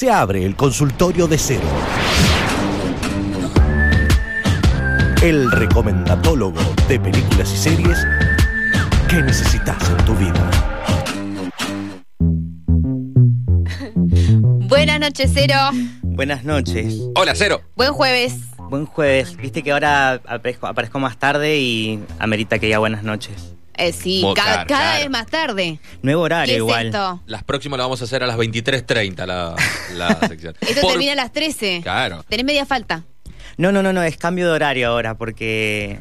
se abre el consultorio de cero. El recomendatólogo de películas y series que necesitas en tu vida. Buenas noches, Cero. Buenas noches. Hola, Cero. Buen jueves. Buen jueves. Viste que ahora aparezco, aparezco más tarde y amerita que diga buenas noches. Eh, sí, cada claro. vez más tarde. Nuevo ¿Qué horario es igual. esto? Las próximas las vamos a hacer a las 23.30 la, la sección. Esto Por- termina a las 13. Claro. Tenés media falta. No, no, no, no, es cambio de horario ahora porque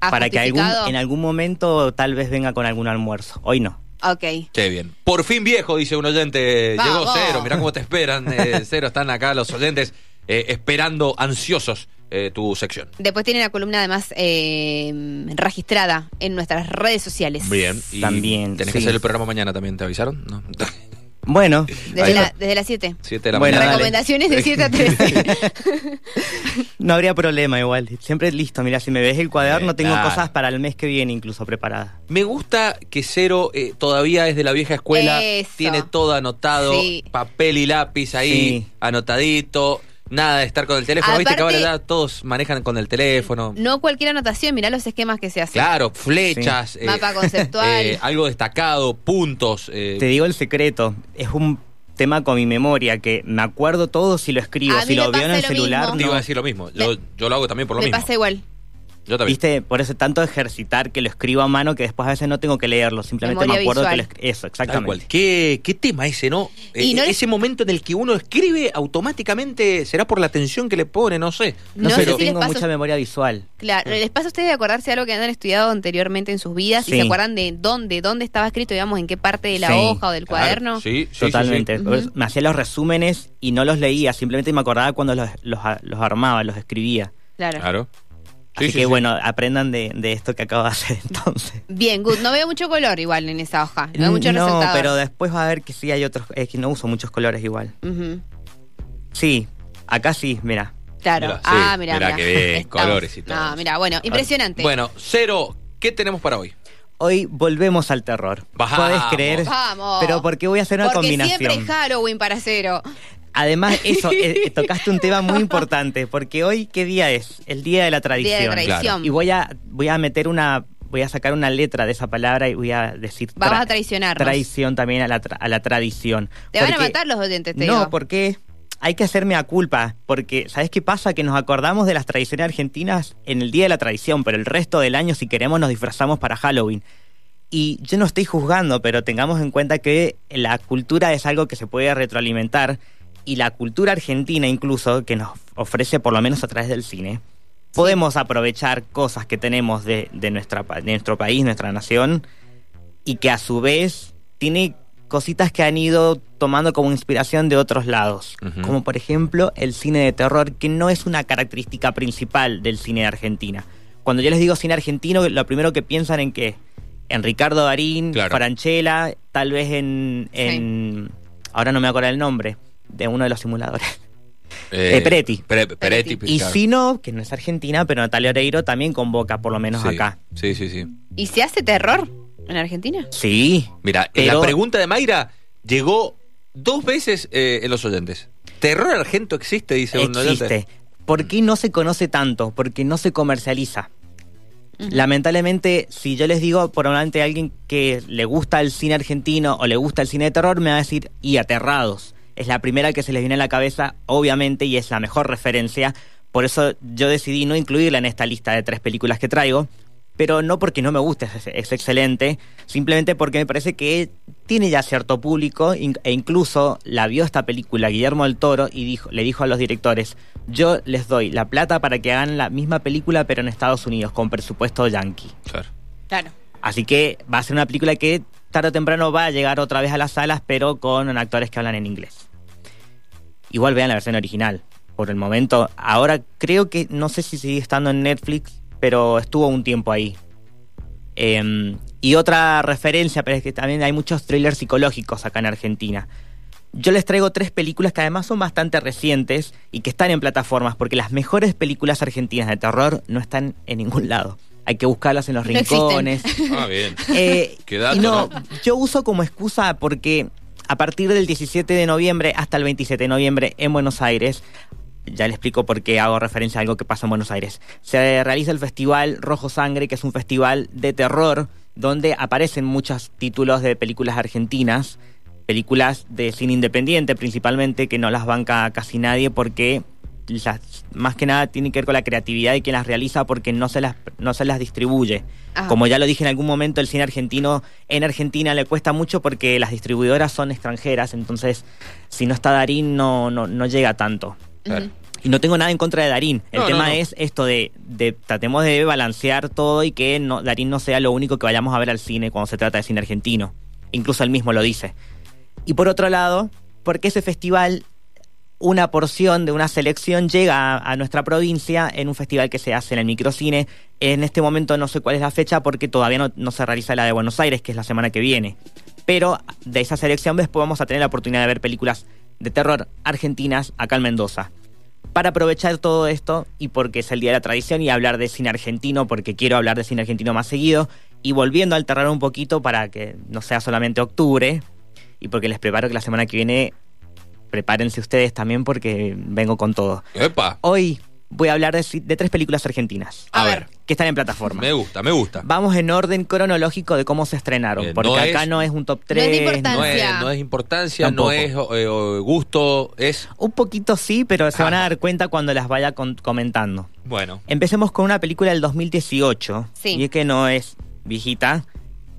¿Ha para que algún, justificado? en algún momento tal vez venga con algún almuerzo. Hoy no. Ok. Qué bien. Por fin viejo, dice un oyente. Llegó. Cero. Mirá cómo te esperan. eh, Cero, están acá los oyentes eh, esperando ansiosos eh, tu sección. Después tiene la columna además eh, registrada en nuestras redes sociales. Bien. Y También, Tenés que hacer el programa mañana también, ¿te avisaron? ¿No? Bueno, Desde, la- las 7. 7 de la Bueno, mañana. dale. Recomendaciones de 7 a 13. no habría problema igual. Siempre listo. Mira, si me ves el cuaderno, Eh, tengo claro. cosas para el mes que viene incluso preparadas. Me gusta que Cero eh, todavía es de la vieja escuela, Eso. tiene todo anotado, Sí. papel y lápiz ahí, Sí. anotadito, nada de estar con el teléfono, viste que ahora Aparte- ya todos manejan con el teléfono. no cualquier anotación, mirá los esquemas que se hacen. Claro, flechas, eh, Mapa conceptual. eh, algo destacado, puntos. eh, Te digo el secreto. Es un tema con mi memoria que me acuerdo todo si lo escribo. Si me lo veo en el lo celular, mismo. te iba a no. decir lo mismo. Yo, yo lo hago también por lo Me mismo. pasa igual. Yo también. Viste, por eso tanto ejercitar que lo escribo a mano que después a veces no tengo que leerlo, simplemente Memoria me acuerdo visual. que lo Eso, Tal exactamente. cual. ¿Qué, qué tema ese, ¿no? Y Eh, no Ese momento en el que uno escribe automáticamente, será por la atención que le pone, no sé. No, No sé, si les tengo mucha memoria visual. Claro, ¿les pasa a ustedes de acordarse de algo que han estudiado anteriormente en sus vidas y Sí. se acuerdan de dónde, dónde estaba escrito, digamos, en qué parte de la Sí. hoja o del Claro, cuaderno? Sí, sí, sí, Totalmente. eso Me hacía los resúmenes y no los leía, simplemente me acordaba cuando los, los, los armaba, los escribía. Claro. Claro. Sí, Así sí, que sí. bueno, aprendan de, de esto que acabo de hacer entonces. Bien, good. No veo mucho color igual en esa hoja. No veo mucho no, resaltador. pero después va a ver que sí hay otros, es que no uso muchos colores igual. Sí, acá sí, mira. Claro. Mirá, ah, mira, mirá mira. que bien, colores y todo. No, mira, bueno, impresionante. Bueno, Cero, ¿qué tenemos para hoy? Hoy volvemos al terror. Vamos. ¿Podés creer? Vamos. Pero porque voy a hacer una Porque combinación. siempre es Halloween para cero. Además, eso, eh, tocaste un tema muy importante, porque hoy, ¿qué día es? El Día de la Día Tradición. de tradición. Y voy a, voy a meter una, voy a sacar una letra de esa palabra y voy a decir Vamos a traicionarnos. traición también a la, tra- a la tradición. Te van a matar los oyentes, te No, digo. porque hay que hacerme a culpa, porque ¿sabes qué pasa? Que nos acordamos de las tradiciones argentinas en el Día de la Tradición, pero el resto del año, si queremos, nos disfrazamos para Halloween. Y yo no estoy juzgando, pero tengamos en cuenta que la cultura es algo que se puede retroalimentar y la cultura argentina incluso, que nos ofrece por lo menos a través del cine, podemos aprovechar cosas que tenemos de, de nuestra, pa- de nuestro país, nuestra nación, y que a su vez tiene cositas que han ido tomando como inspiración de otros lados, como por ejemplo el cine de terror, que no es una característica principal del cine de Argentina. Cuando yo les digo cine argentino, lo primero que piensan en qué? En Ricardo Darín, Claro. Franchella, tal vez en, en ahora no me acuerdo el nombre de uno de los simuladores. Eh, Peretti. Peretti. Y claro. si no, que no es argentina, pero Natalia Oreiro también convoca, por lo menos Sí, acá. Sí, sí, sí. ¿Y se hace terror en Argentina? Sí. Mira, eh, Pero- la pregunta de Mayra llegó dos veces eh, en los oyentes. ¿Terror argento existe? Dice un oyente. Existe. ¿Por qué no se conoce tanto? Porque no se comercializa. Lamentablemente, si yo les digo por delante a alguien que le gusta el cine argentino o le gusta el cine de terror, me va a decir, y aterrados. Es la primera que se les viene a la cabeza, obviamente, y es la mejor referencia. Por eso yo decidí no incluirla en esta lista de tres películas que traigo, pero no porque no me guste, es, es excelente, simplemente porque me parece que tiene ya cierto público e incluso la vio esta película Guillermo del Toro y dijo, le dijo a los directores, yo les doy la plata para que hagan la misma película pero en Estados Unidos con presupuesto yankee. Claro. Claro. Así que va a ser una película que tarde o temprano va a llegar otra vez a las salas pero con actores que hablan en inglés. Igual vean la versión original. Por el momento, ahora creo que no sé si sigue estando en Netflix, pero estuvo un tiempo ahí. Eh, y otra referencia, pero es que también hay muchos thrillers psicológicos acá en Argentina. Yo les traigo tres películas que además son bastante recientes y que están en plataformas, porque las mejores películas argentinas de terror no están en ningún lado. Hay que buscarlas en los No existen. rincones. Ah, bien. Eh, Qué dato, y no, ¿no? yo uso como excusa porque a partir del 17 de noviembre hasta el 27 de noviembre en Buenos Aires, ya le explico por qué hago referencia a algo que pasa en Buenos Aires. Se realiza el festival Rojo Sangre, que es un festival de terror donde aparecen muchos títulos de películas argentinas, películas de cine independiente principalmente, que no las banca casi nadie porque más que nada tienen que ver con la creatividad de quien las realiza porque no se las, no se las distribuye. Como ya lo dije en algún momento, el cine argentino en Argentina le cuesta mucho porque las distribuidoras son extranjeras, entonces si no está Darín no, no, no llega tanto. Y no tengo nada en contra de Darín. El tema es esto de, de, tratemos de balancear todo y que no, Darín no sea lo único que vayamos a ver al cine cuando se trata de cine argentino. Incluso él mismo lo dice. Y por otro lado, porque ese festival una porción de una selección llega a, nuestra provincia en un festival que se hace en el microcine. En este momento no sé cuál es la fecha porque todavía no, se realiza la de Buenos Aires, que es la semana que viene. Pero de esa selección después vamos a tener la oportunidad de ver películas de terror argentinas acá en Mendoza. Para aprovechar todo esto y porque es el Día de la Tradición y hablar de cine argentino, porque quiero hablar de cine argentino más seguido, y volviendo al terror un poquito para que no sea solamente octubre, y porque les preparo que la semana que viene prepárense ustedes también porque vengo con todo. Epa. Hoy voy a hablar de, tres películas argentinas. A ver. Que están en plataforma. Me gusta, me gusta. Vamos en orden cronológico de cómo se estrenaron. Eh, porque acá no es un top 3. No es importancia. No es, importancia, no es eh, gusto, es. Un poquito sí, pero se van a dar cuenta cuando las vaya comentando. Bueno. Empecemos con una película del 2018. Sí. Y es que no es viejita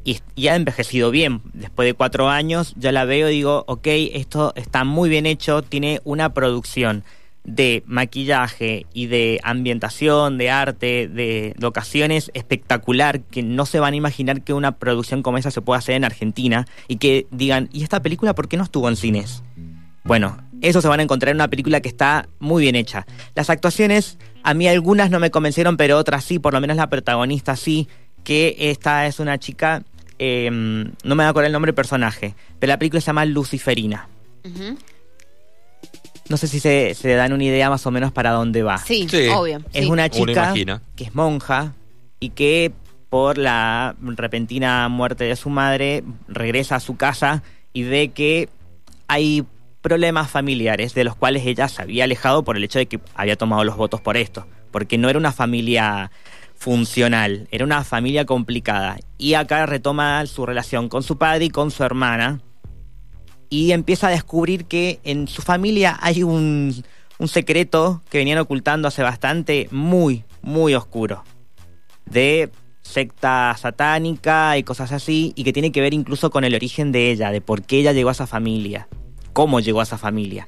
y, ha envejecido bien. Después de cuatro años ya la veo y digo, ok, esto está muy bien hecho, tiene una producción de maquillaje y de ambientación, de arte, de locaciones espectacular, que no se van a imaginar que una producción como esa se pueda hacer en Argentina y que digan, ¿y esta película por qué no estuvo en cines? Bueno, eso se van a encontrar en una película que está muy bien hecha. Las actuaciones, a mí algunas no me convencieron, pero otras sí, por lo menos la protagonista sí, que esta es una chica Em, no me acuerdo el nombre del personaje, pero la película se llama Luciferina. No sé si se, dan una idea más o menos para dónde va. Sí, obvio. Es una chica que es monja y que por la repentina muerte de su madre regresa a su casa y ve que hay problemas familiares de los cuales ella se había alejado por el hecho de que había tomado los votos por esto, porque no era una familia funcional, era una familia complicada. Y acá retoma su relación con su padre y con su hermana. Y empieza a descubrir que en su familia hay un, un secreto que venían ocultando hace bastante, muy, muy oscuro. De secta satánica y cosas así, y que tiene que ver incluso con el origen de ella, de por qué ella llegó a esa familia, cómo llegó a esa familia.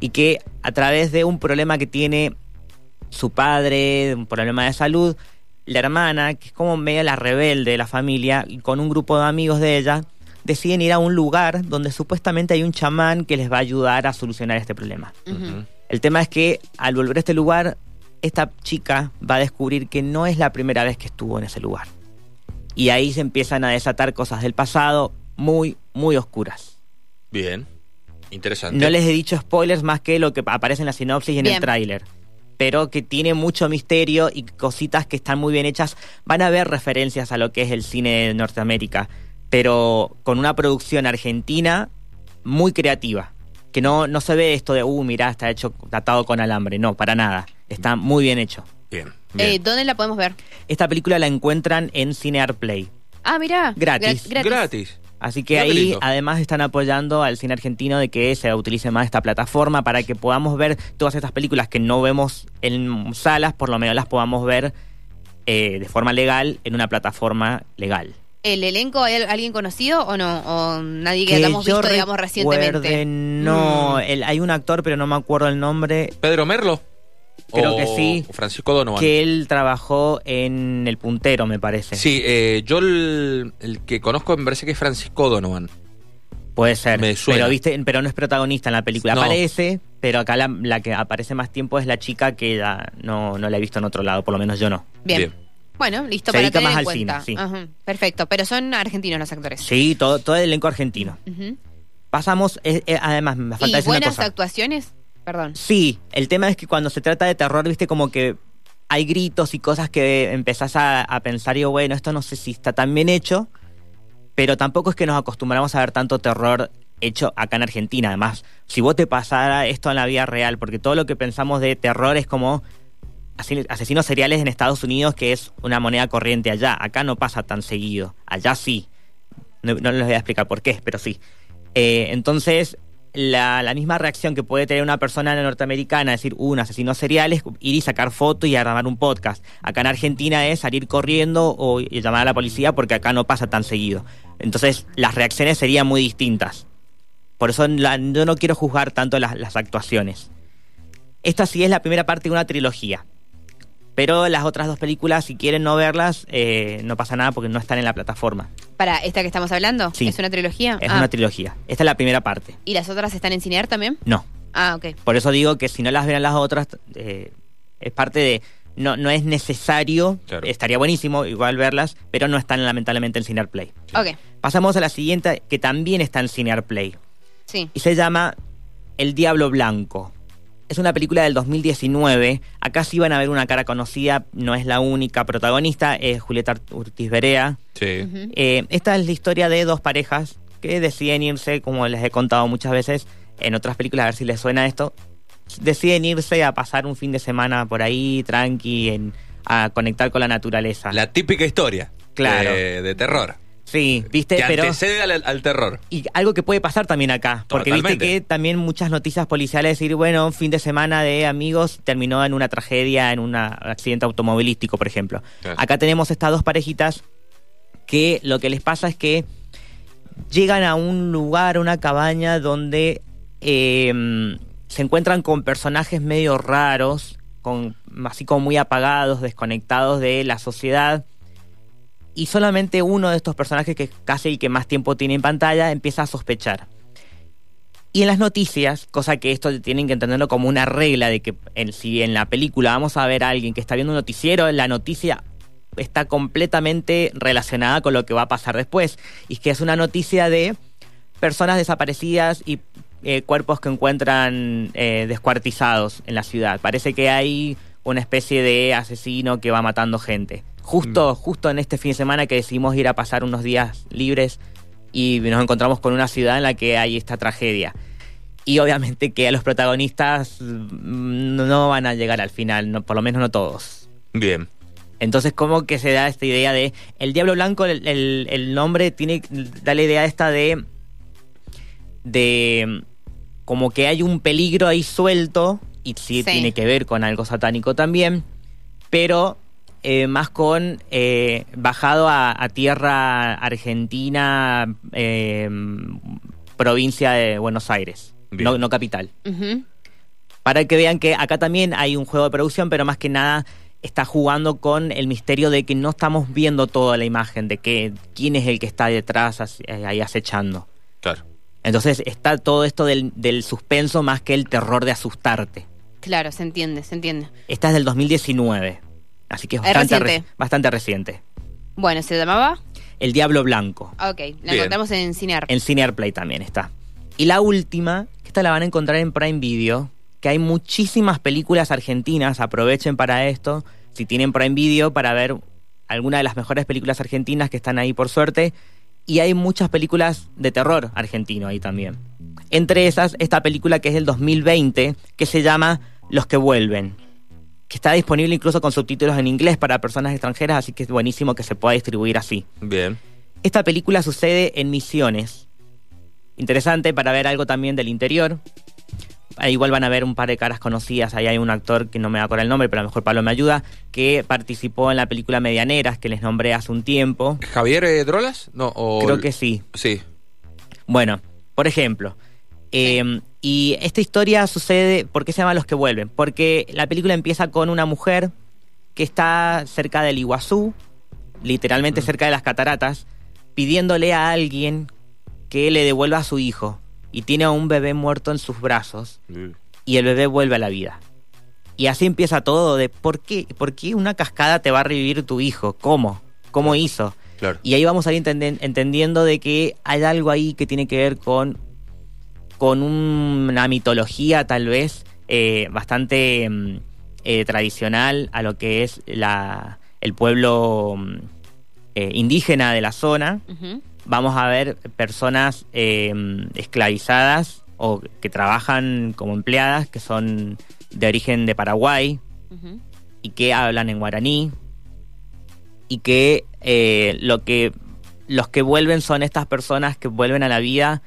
Y que a través de un problema que tiene su padre, un problema de salud, la hermana, que es como media la rebelde de la familia, y con un grupo de amigos de ella, deciden ir a un lugar donde supuestamente hay un chamán que les va a ayudar a solucionar este problema. El tema es que al volver a este lugar, esta chica va a descubrir que no es la primera vez que estuvo en ese lugar. Y ahí se empiezan a desatar cosas del pasado muy, muy oscuras. Bien, interesante. No les he dicho spoilers más que lo que aparece en la sinopsis y en el tráiler pero que tiene mucho misterio y cositas que están muy bien hechas. Van a haber referencias a lo que es el cine de Norteamérica, pero con una producción argentina muy creativa. Que no, no se ve esto de, uh, mirá, está hecho atado con alambre. No, para nada. Está muy bien hecho. Bien. Eh, ¿Dónde la podemos ver? Esta película la encuentran en Cinear Play. Ah, mirá. Gratis. gratis. Así que ahí además están apoyando al cine argentino de que se utilice más esta plataforma para que podamos ver todas estas películas que no vemos en salas, por lo menos las podamos ver eh, de forma legal en una plataforma legal. ¿El elenco hay alguien conocido o no? ¿O nadie que, hayamos visto, digamos, recientemente? No, mm. hay un actor, pero no me acuerdo el nombre. ¿Pedro Merlo? Creo que sí. Francisco Donovan. Que él trabajó en El Puntero, me parece. Sí, eh, yo el, que conozco me parece que es Francisco Donovan. Puede ser. Pero, ¿viste? pero no es protagonista en la película. Aparece, pero acá la, que aparece más tiempo es la chica que no, no la he visto en otro lado, por lo menos yo no. Bien. Bueno, listo Se para tener más al Cine, sí. Perfecto, pero son argentinos los actores. Sí, todo, todo el elenco argentino. Pasamos, eh, eh, además, me falta ¿Y buenas actuaciones? Sí, el tema es que cuando se trata de terror, viste como que hay gritos y cosas que empezás a, pensar y bueno, esto no sé si está tan bien hecho, pero tampoco es que nos acostumbramos a ver tanto terror hecho acá en Argentina. Además, si vos te pasara esto en la vida real, porque todo lo que pensamos de terror es como asesinos seriales en Estados Unidos, que es una moneda corriente allá. Acá no pasa tan seguido. Allá sí. No, no les voy a explicar por qué, pero sí. Eh, entonces, la, la misma reacción que puede tener una persona norteamericana, decir, uh, un asesino serial, es ir y sacar fotos y grabar un podcast. Acá en Argentina es salir corriendo o llamar a la policía porque acá no pasa tan seguido. Entonces, las reacciones serían muy distintas. Por eso la- yo no quiero juzgar tanto las, las actuaciones. Esta sí es la primera parte de una trilogía. Pero las otras dos películas, si quieren no verlas, eh, no pasa nada porque no están en la plataforma. Para esta que estamos hablando, Sí. ¿es una trilogía? Es Ah. una trilogía. Esta es la primera parte. ¿Y las otras están en Cinear también? No. Ah, ok. Por eso digo que si no las ven las otras, eh, es parte de. No, no es necesario, Claro. estaría buenísimo igual verlas, pero no están lamentablemente en Cinear Play. Ok, Pasamos a la siguiente, que también está en Cinear Play. sí. y se llama El Diablo Blanco. Es una película del 2019. Acá sí van a ver una cara conocida, no es la única protagonista, es Julieta Ortiz Berea. Sí. Eh, esta es la historia de dos parejas que deciden irse, como les he contado muchas veces en otras películas, a ver si les suena esto. Deciden irse a pasar un fin de semana por ahí, tranqui, en- a conectar con la naturaleza. La típica historia. Claro. De, de terror. Sí, viste, Que pero... antecede al, al terror. Y algo que puede pasar también acá, porque viste que también muchas noticias policiales decir, bueno, un fin de semana de amigos terminó en una tragedia, en un accidente automovilístico, por ejemplo. Claro. Acá tenemos estas dos parejitas que lo que les pasa es que llegan a un lugar, una cabaña donde eh, se encuentran con personajes medio raros, con, así como muy apagados, desconectados de la sociedad y solamente uno de estos personajes que es casi el que más tiempo tiene en pantalla empieza a sospechar. Y en las noticias, cosa que esto tienen que entenderlo como una regla de que en, si en la película vamos a ver a alguien que está viendo un noticiero, la noticia está completamente relacionada con lo que va a pasar después. Y es que es una noticia de personas desaparecidas y eh, cuerpos que encuentran eh, descuartizados en la ciudad. Parece que hay una especie de asesino que va matando gente. Justo, justo en este fin de semana que decidimos ir a pasar unos días libres y nos encontramos con una ciudad en la que hay esta tragedia. Y obviamente que a los protagonistas mm, no van a llegar al final, no, por lo menos no todos. Bien. Entonces, ¿cómo que se da esta idea de. El Diablo Blanco, el, el- el nombre tiene. da la idea esta de. de. como que hay un peligro ahí suelto, y sí, Sí. tiene que ver con algo satánico también, pero eh, más con. eh, bajado a, a tierra argentina, eh, provincia de Buenos Aires, no, no capital para que vean que acá también hay un juego de producción, pero más que nada está jugando con el misterio de que no estamos viendo toda la imagen, de que quién es el que está detrás ahí acechando. Claro. Entonces está todo esto del, del suspenso más que el terror de asustarte. Claro, se entiende, se entiende. Esta es del 2019, así que es Es bastante, reciente. re- bastante reciente. Bueno, ¿se llamaba? El Diablo Blanco. Ok, la Bien. encontramos en Cinear. En Cinear Play también está. Y la última, que esta la van a encontrar en Prime Video, que hay muchísimas películas argentinas, aprovechen para esto, si tienen Prime Video, para ver alguna de las mejores películas argentinas que están ahí por suerte. Y hay muchas películas de terror argentino ahí también. Entre esas, esta película que es del 2020, que se llama Los que vuelven, que está disponible incluso con subtítulos en inglés para personas extranjeras, así que es buenísimo que se pueda distribuir así. Bien. Esta película sucede en Misiones. Interesante para ver algo también del interior. Ahí igual van a ver un par de caras conocidas. Ahí hay un actor que no me acuerdo el nombre, pero a lo mejor Pablo me ayuda, que participó en la película Medianeras, que les nombré hace un tiempo. ¿Javier eh, Drolas? No, o- Creo que sí. Sí. Bueno, por ejemplo. eh, y esta historia sucede, ¿por qué se llama Los que vuelven? Porque la película empieza con una mujer que está cerca del Iguazú, literalmente cerca de las cataratas, pidiéndole a alguien que le devuelva a su hijo. Y tiene a un bebé muerto en sus brazos y el bebé vuelve a la vida. Y así empieza todo de ¿por qué? ¿Por qué una cascada te va a revivir tu hijo? ¿Cómo? ¿Cómo hizo? Claro. Y ahí vamos a ir entendiendo de que hay algo ahí que tiene que ver con, con una mitología tal vez eh, bastante mm, eh, tradicional a lo que es la, el pueblo mm, eh, indígena de la zona, vamos a ver personas esclavizadas o que trabajan como empleadas, que son de origen de Paraguay y que hablan en guaraní y que lo que los que vuelven son estas personas que vuelven a la vida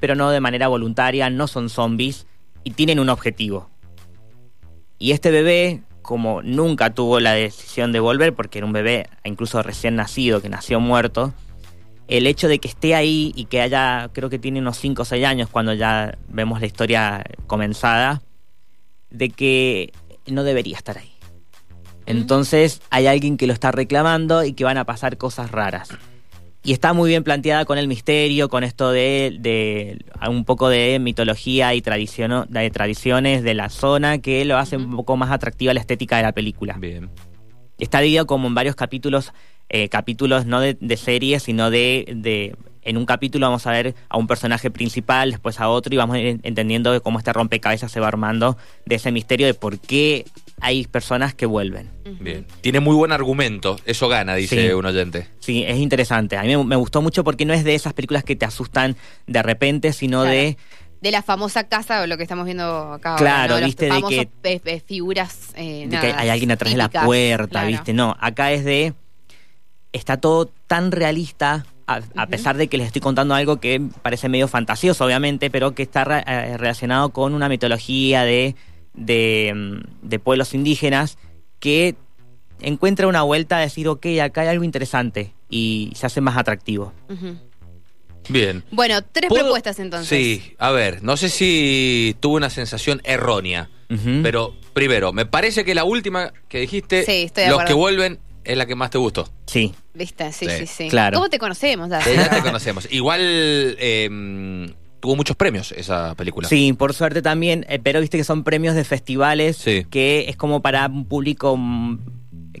pero no de manera voluntaria, no son zombies y tienen un objetivo. Y este bebé, como nunca tuvo la decisión de volver, porque era un bebé incluso recién nacido, que nació muerto, el hecho de que esté ahí y que haya, creo que tiene unos 5 o 6 años cuando ya vemos la historia comenzada, de que no debería estar ahí. Entonces hay alguien que lo está reclamando y que van a pasar cosas raras. Y está muy bien planteada con el misterio, con esto de, de un poco de mitología y tradiciono- de tradiciones de la zona que lo hace un poco más atractiva la estética de la película. Bien. Está dividido como en varios capítulos, eh, capítulos no de, de series, sino de, de- En un capítulo vamos a ver a un personaje principal, después a otro, y vamos a ir entendiendo cómo este rompecabezas se va armando de ese misterio de por qué hay personas que vuelven. Bien. Tiene muy buen argumento. Eso gana, dice Sí. un oyente. Sí, es interesante. A mí me, me gustó mucho porque no es de esas películas que te asustan de repente, sino Claro. de De la famosa casa, o lo que estamos viendo acá. Claro, ahora, ¿no? viste, de que- figuras. eh, de nada, que hay alguien atrás de la puerta, claro. ¿viste? No, acá es de. Está todo tan realista, a, pesar de que les estoy contando algo que parece medio fantasioso, obviamente, pero que está re- eh, relacionado con una mitología de, de, de pueblos indígenas que encuentra una vuelta a decir, ok, acá hay algo interesante y se hace más atractivo. Bien. Bueno, tres ¿Puedo- propuestas entonces. Sí, a ver, no sé si tuve una sensación errónea, pero primero, me parece que la última que dijiste, Sí, estoy de los acuerdo. que vuelven, es la que más te gustó. Sí, ¿Viste? Sí, Sí, sí, sí. claro. ¿Cómo te conocemos? ya? Sí, ya te conocemos. Igual eh, tuvo muchos premios esa película. Sí, por suerte también, eh, pero viste que son premios de festivales Sí. que es como para un público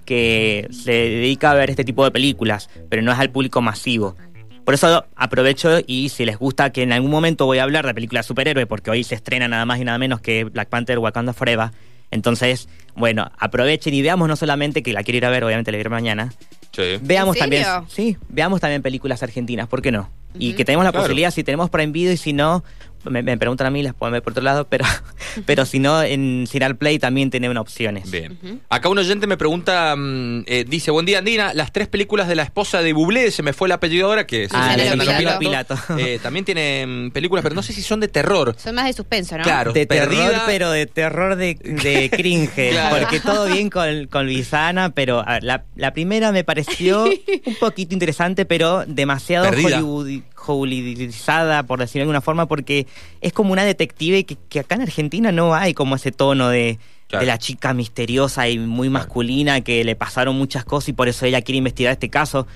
que se dedica a ver este tipo de películas, pero no es al público masivo. Por eso aprovecho y si les gusta que en algún momento voy a hablar de películas de superhéroe, porque hoy se estrena nada más y nada menos que Black Panther Wakanda Forever. Entonces, bueno, aprovechen y veamos no solamente que la quiero ir a ver, obviamente la quiero ver mañana, Sí. Veamos ¿En también, sí, veamos también películas argentinas, ¿por qué no? Y que tenemos la Claro. posibilidad, si tenemos Prime Video y si no, me, me preguntan a mí, las pueden ver por otro lado, pero, pero si no, en Cinear Play también tienen opciones. Bien. Acá un oyente me pregunta, mm, eh, dice, buen día Andina, las tres películas de la esposa de Bublé, se me fue el apellido ahora, que es Ah, Susana Pilato. Pilato. Eh, también tiene mm, películas, pero no sé si son de terror. Son más de suspenso, ¿no? Claro. De Perdida. terror, pero de terror de, de cringe. Claro. Porque todo bien con, con Luisana, pero ver, la, la primera me pareció un poquito interesante, pero demasiado Perdida. Hollywood- hollywoodizada, por decirlo de alguna forma, porque es como una detective que, que acá en Argentina no hay como ese tono de, Claro. de la chica misteriosa y muy masculina que le pasaron muchas cosas y por eso ella quiere investigar este caso.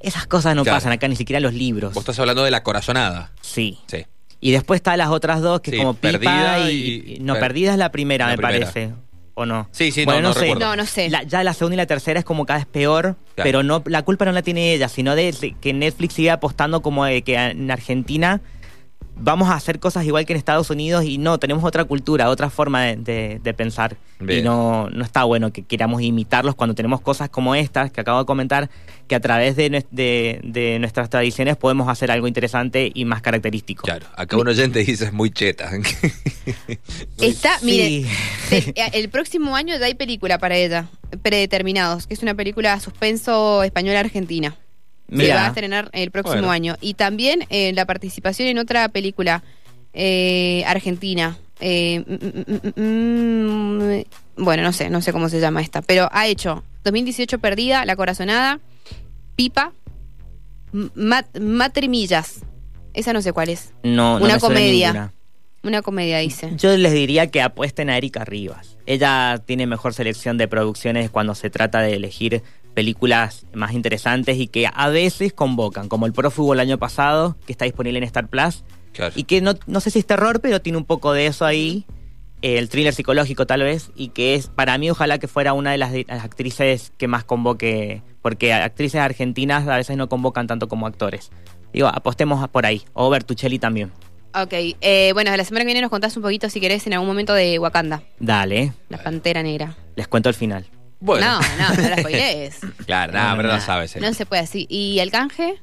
Esas cosas no Claro. pasan acá, ni siquiera en los libros. Vos estás hablando de La Corazonada. Sí. Sí. Y después está las otras dos, que Sí, es como Pipa Perdida y, y- y- No, Per- Perdida es la primera, la me primera. parece. ¿O no? Sí, sí, Bueno, no, no sé. recuerdo. No, no sé. La- ya la segunda y la tercera es como cada vez peor, Claro. pero no la culpa no la tiene ella, sino de, de que Netflix sigue apostando como de que en Argentina vamos a hacer cosas igual que en Estados Unidos y no, tenemos otra cultura, otra forma de, de- de pensar. Bien. Y no, no está bueno que queramos imitarlos cuando tenemos cosas como estas que acabo de comentar, que a través de, de- de nuestras tradiciones podemos hacer algo interesante y más característico. Claro, acá un oyente dice es muy cheta. Está, Sí. mire, el, el próximo año ya hay película para ella, Predeterminados, que es una película suspenso española-argentina. Se Mira. va a estrenar el próximo Bueno. año. Y también eh, la participación en otra película eh, argentina. Eh, mm, mm, mm, bueno, no sé, no sé cómo se llama esta, pero ha hecho 2018 Perdida, La Corazonada, Pipa, Mat- Matrimillas. Esa no sé cuál es. No, no Una me comedia. Una comedia, dice. Yo les diría que apuesten a Erika Rivas. Ella tiene mejor selección de producciones cuando se trata de elegir películas más interesantes y que a veces convocan, como el Prófugo el año pasado, que está disponible en Star Plus, Claro. y que no, no sé si es terror, pero tiene un poco de eso ahí, eh, el thriller psicológico tal vez, y que es, para mí, ojalá que fuera una de las, de- las actrices que más convoque, porque actrices argentinas a veces no convocan tanto como actores. Digo, apostemos por ahí, o Bertuccelli también. Ok, eh, bueno, la semana que viene nos contás un poquito, si querés, en algún momento de Wakanda, Dale, la pantera negra. les cuento el final. Bueno. No, no, no la spoilees. Claro, nada, No, pero no nada. sabes. eh. No se puede así. ¿Y el canje?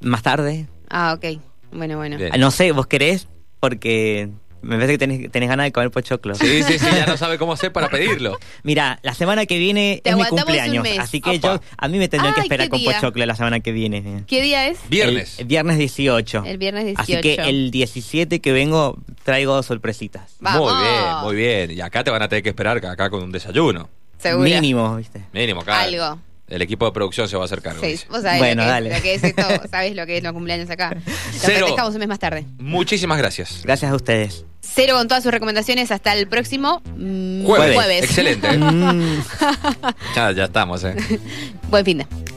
Más tarde. Ah, ok. Bueno, bueno. Bien. Ah, No sé, ¿vos querés? Porque me parece que tenés, tenés ganas de comer pochoclo. Sí, sí, sí, ya no sabe cómo hacer para pedirlo. Mira, la semana que viene Te es mi aguantamos un cumpleaños, mes. así que yo a mí me tendrían que Ay, esperar ¿qué con día? pochoclo la semana que viene. ¿Qué día es? Viernes. El, el viernes 18. El viernes 18. Así que el 17 que vengo traigo sorpresitas. Vamos. Muy bien, muy bien. Y acá te van a tener que esperar acá con un desayuno. Seguro. Mínimo, ¿viste? Mínimo, acá. Algo. El equipo de producción se va a hacer cargo. Sí, dice. vos sabés Bueno, lo, que dale. Es, lo que es esto, sabés lo que es los cumpleaños acá. Lo Cero. festejamos un mes más tarde. Muchísimas gracias. Gracias a ustedes. Cero con todas sus recomendaciones hasta el próximo mm, Jueves. jueves. Excelente. Mm. ya, ya estamos, ¿eh? Buen fin de.